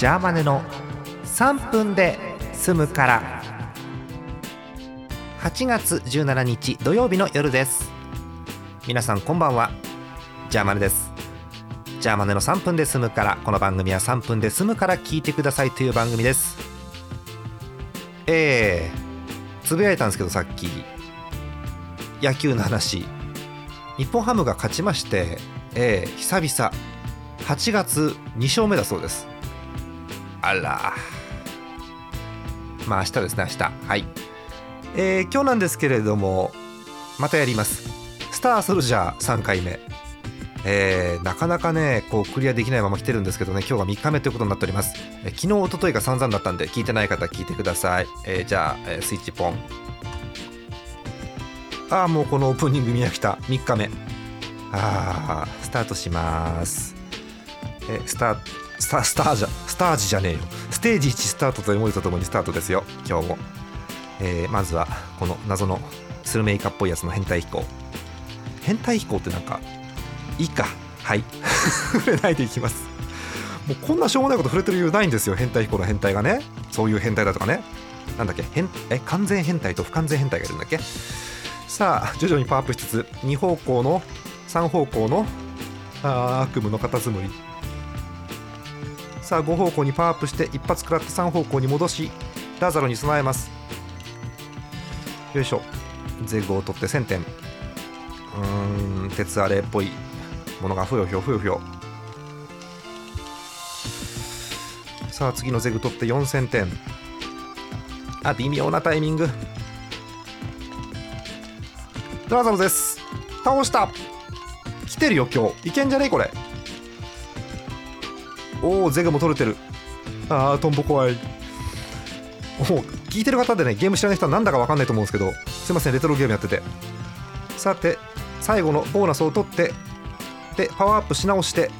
ジャーマネの3分で済むから。8月17日土曜日の夜です。皆さんこんばんは。ジャーマネです。ジャーマネの3分で済むからこの番組は3分で済むから聞いてくださいという番組です。えー、つぶやいたんですけどさっき。野球の話。日本ハムが勝ちましてえー、久々。8月2勝目だそうです。あら。まあ明日ですね明日。はい。えー、今日なんですけれどもまたやります。スターソルジャー3回目えー、なかなかねこうクリアできないまま来てるんですけどね今日が3日目ということになっております、えー、昨日一昨日が散々だったんで聞いてない方聞いてください、えー、じゃあ、えー、スイッチポン。ああもうこのオープニング見飽きた。3日目。ああスタートします。えー、スタスタスターじゃスタージじゃねえよ。ステージ1スタートという文字とともにスタートですよ。今日も、えー、まずはこの謎のスルメイカっぽいやつの変態飛行。変態飛行ってなんかいいか。はい。触れないでいきます。もうこんなしょうもないこと触れてる理由ないんですよ。変態飛行の変態がね。そういう変態だとかね。なんだっけ？変え完全変態と不完全変態がいるんだっけ？さあ徐々にパワーアップしつつ2方向の3方向のあ悪夢のカタツムリさあ5方向にパワーアップして一発食らって3方向に戻しラザロに備えます。よいしょ。ゼグを取って1000点。うーん鉄アレっぽい。ものがふよふよふよふよ。さあ次のゼグ取って4000点。あ微妙なタイミング。ラザロです。倒した。来てるよ今日。いけんじゃねえこれ。おおゼガも取れてる。あートンボ怖い。お聞いてる方でねゲーム知らない人はなんだか分かんないと思うんですけどすいませんレトロゲームやってて。さて最後のボーナスを取ってでパワーアップし直して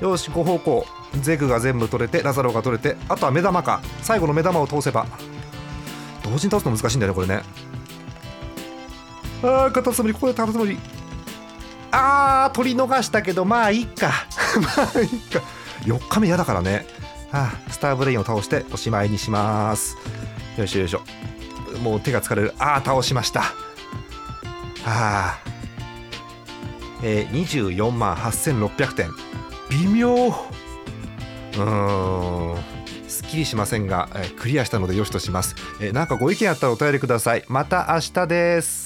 よし5方向ゼグが全部取れてラザロが取れてあとは目玉か。最後の目玉を通せば同時に倒すの難しいんだよねこれね。あーカタツムリここでカタツムリあー取り逃したけどまあいいか。まあいいか。4日目嫌だからね、はあ、スターブレインを倒しておしまいにします。よいしょよいしょ。もう手が疲れる。ああ倒しました。はあ。えー、24万8600点。微妙。うーん。すっきりしませんが、えー、クリアしたのでよしとします、えー、なんかご意見あったらお便りください。また明日です。